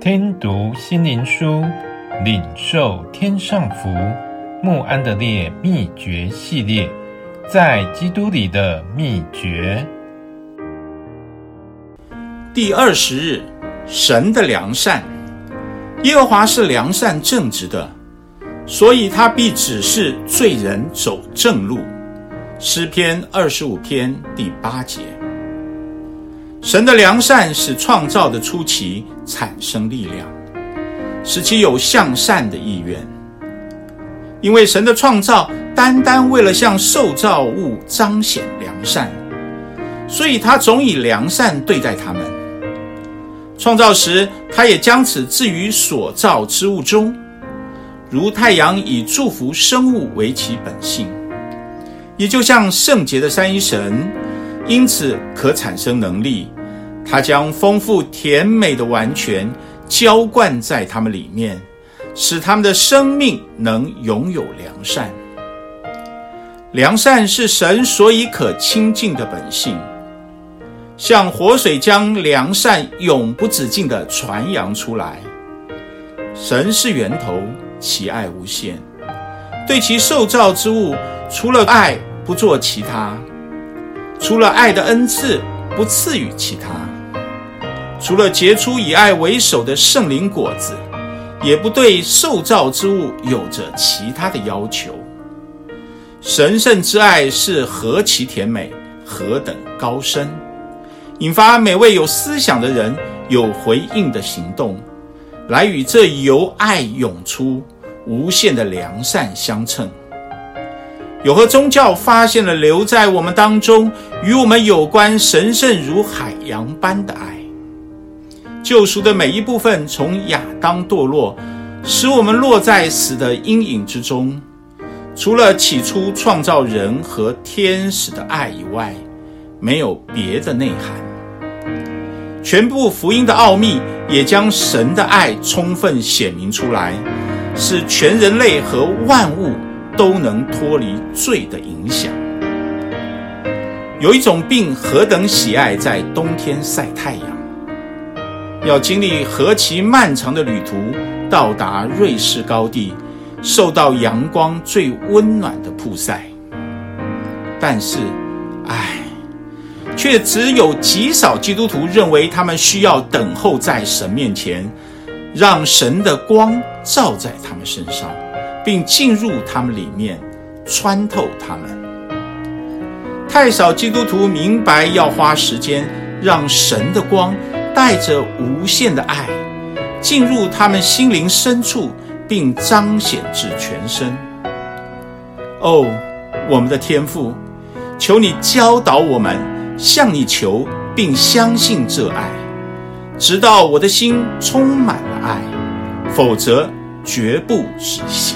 听读心灵书，领受天上福。穆安德烈秘诀系列，在基督里的秘诀。第二十日，神的良善。耶和华是良善正直的，所以他必指示罪人走正路。诗篇二十五篇第八节。神的良善使创造的初期产生力量，使其有向善的意愿。因为神的创造单单为了向受造物彰显良善，所以他总以良善对待他们。创造时，他也将此置于所造之物中，如太阳以祝福生物为其本性，也就像圣洁的三一神。因此，可产生能力，他将丰富甜美的完全浇灌在他们里面，使他们的生命能拥有良善。良善是神所以可亲近的本性，像活水将良善永不止境地传扬出来。神是源头，其爱无限，对其受造之物，除了爱，不做其他。除了爱的恩赐，不赐予其他；除了结出以爱为首的圣灵果子，也不对受造之物有着其他的要求。神圣之爱是何其甜美，何等高深，引发每位有思想的人有回应的行动，来与这由爱涌出无限的良善相称。有何宗教发现了留在我们当中与我们有关神圣如海洋般的爱？救赎的每一部分从亚当堕落，使我们落在死的阴影之中。除了起初创造人和天使的爱以外，没有别的内涵。全部福音的奥秘也将神的爱充分显明出来，使全人类和万物。都能脱离罪的影响。有一种病何等喜爱在冬天晒太阳，要经历何其漫长的旅途，到达瑞士高地，受到阳光最温暖的曝晒。但是，唉，却只有极少基督徒认为他们需要等候在神面前，让神的光照在他们身上。并进入他们里面，穿透他们。太少基督徒明白要花时间，让神的光带着无限的爱进入他们心灵深处，并彰显至全身。哦，我们的天父，求你教导我们向你求，并相信这爱，直到我的心充满了爱，否则绝不止息。